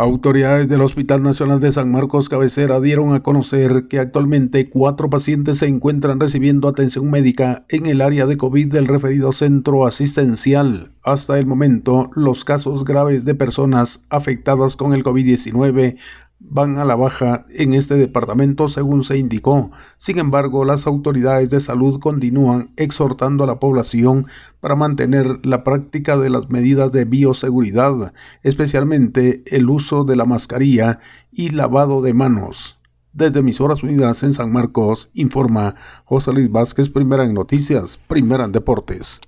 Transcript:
Autoridades del Hospital Nacional de San Marcos Cabecera dieron a conocer que actualmente cuatro pacientes se encuentran recibiendo atención médica en el área de COVID del referido centro asistencial. Hasta el momento, los casos graves de personas afectadas con el COVID-19 van a la baja en este departamento según se indicó. Sin embargo, las autoridades de salud continúan exhortando a la población para mantener la práctica de las medidas de bioseguridad, especialmente el uso de la mascarilla y lavado de manos. Desde Emisoras Unidas en San Marcos, informa José Luis Vázquez, primera en noticias, primera en deportes.